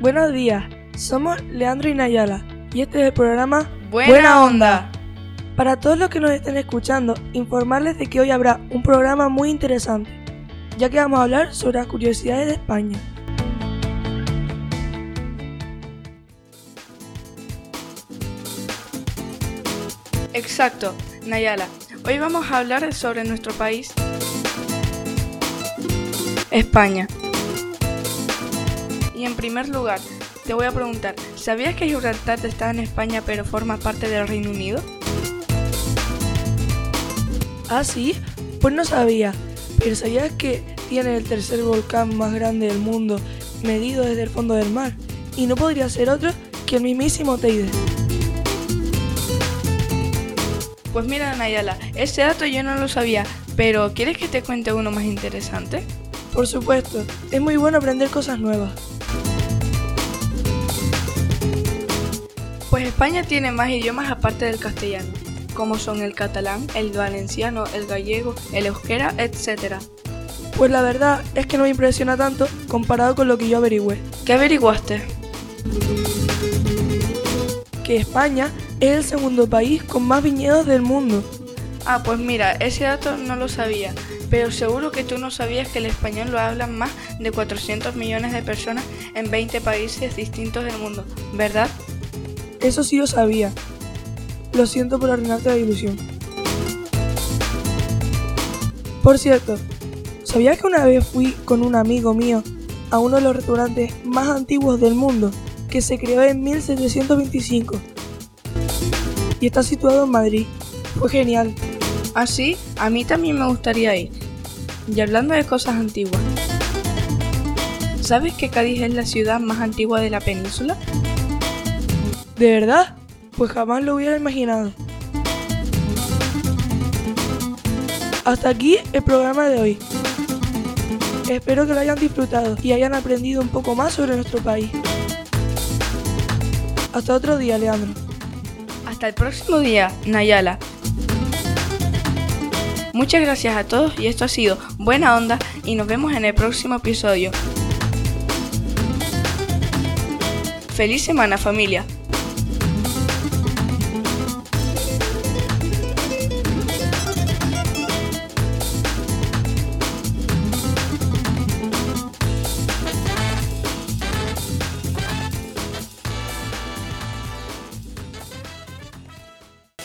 Buenos días, somos Leandro y Nayala y este es el programa Buena, onda. Para todos los que nos estén escuchando, informarles de que hoy habrá un programa muy interesante, ya que vamos a hablar sobre las curiosidades de España. Exacto, Nayala. Hoy vamos a hablar sobre nuestro país, España. Y en primer lugar, te voy a preguntar, ¿sabías que Gibraltar está en España pero forma parte del Reino Unido? Ah, sí, pues no sabía, pero ¿sabías que tiene el tercer volcán más grande del mundo medido desde el fondo del mar? Y no podría ser otro que el mismísimo Teide. Pues mira, Nayala, ese dato yo no lo sabía, pero ¿quieres que te cuente uno más interesante? Por supuesto, es muy bueno aprender cosas nuevas. España tiene más idiomas aparte del castellano, como son el catalán, el valenciano, el gallego, el euskera, etc. Pues la verdad es que no me impresiona tanto comparado con lo que yo averigüé. ¿Qué averiguaste? Que España es el segundo país con más viñedos del mundo. Ah, pues mira, ese dato no lo sabía, pero seguro que tú no sabías que el español lo hablan más de 400 millones de personas en 20 países distintos del mundo, ¿verdad? Eso sí lo sabía. Lo siento por arruinarte la ilusión. Por cierto, ¿sabías que una vez fui con un amigo mío a uno de los restaurantes más antiguos del mundo, que se creó en 1725? Y está situado en Madrid. Fue genial. Así, ¿Ah, a mí también me gustaría ir. Y hablando de cosas antiguas, ¿sabes que Cádiz es la ciudad más antigua de la península? ¿De verdad? Pues jamás lo hubiera imaginado. Hasta aquí el programa de hoy. Espero que lo hayan disfrutado y hayan aprendido un poco más sobre nuestro país. Hasta otro día, Leandro. Hasta el próximo día, Nayala. Muchas gracias a todos y esto ha sido Buena Onda y nos vemos en el próximo episodio. Feliz semana familia.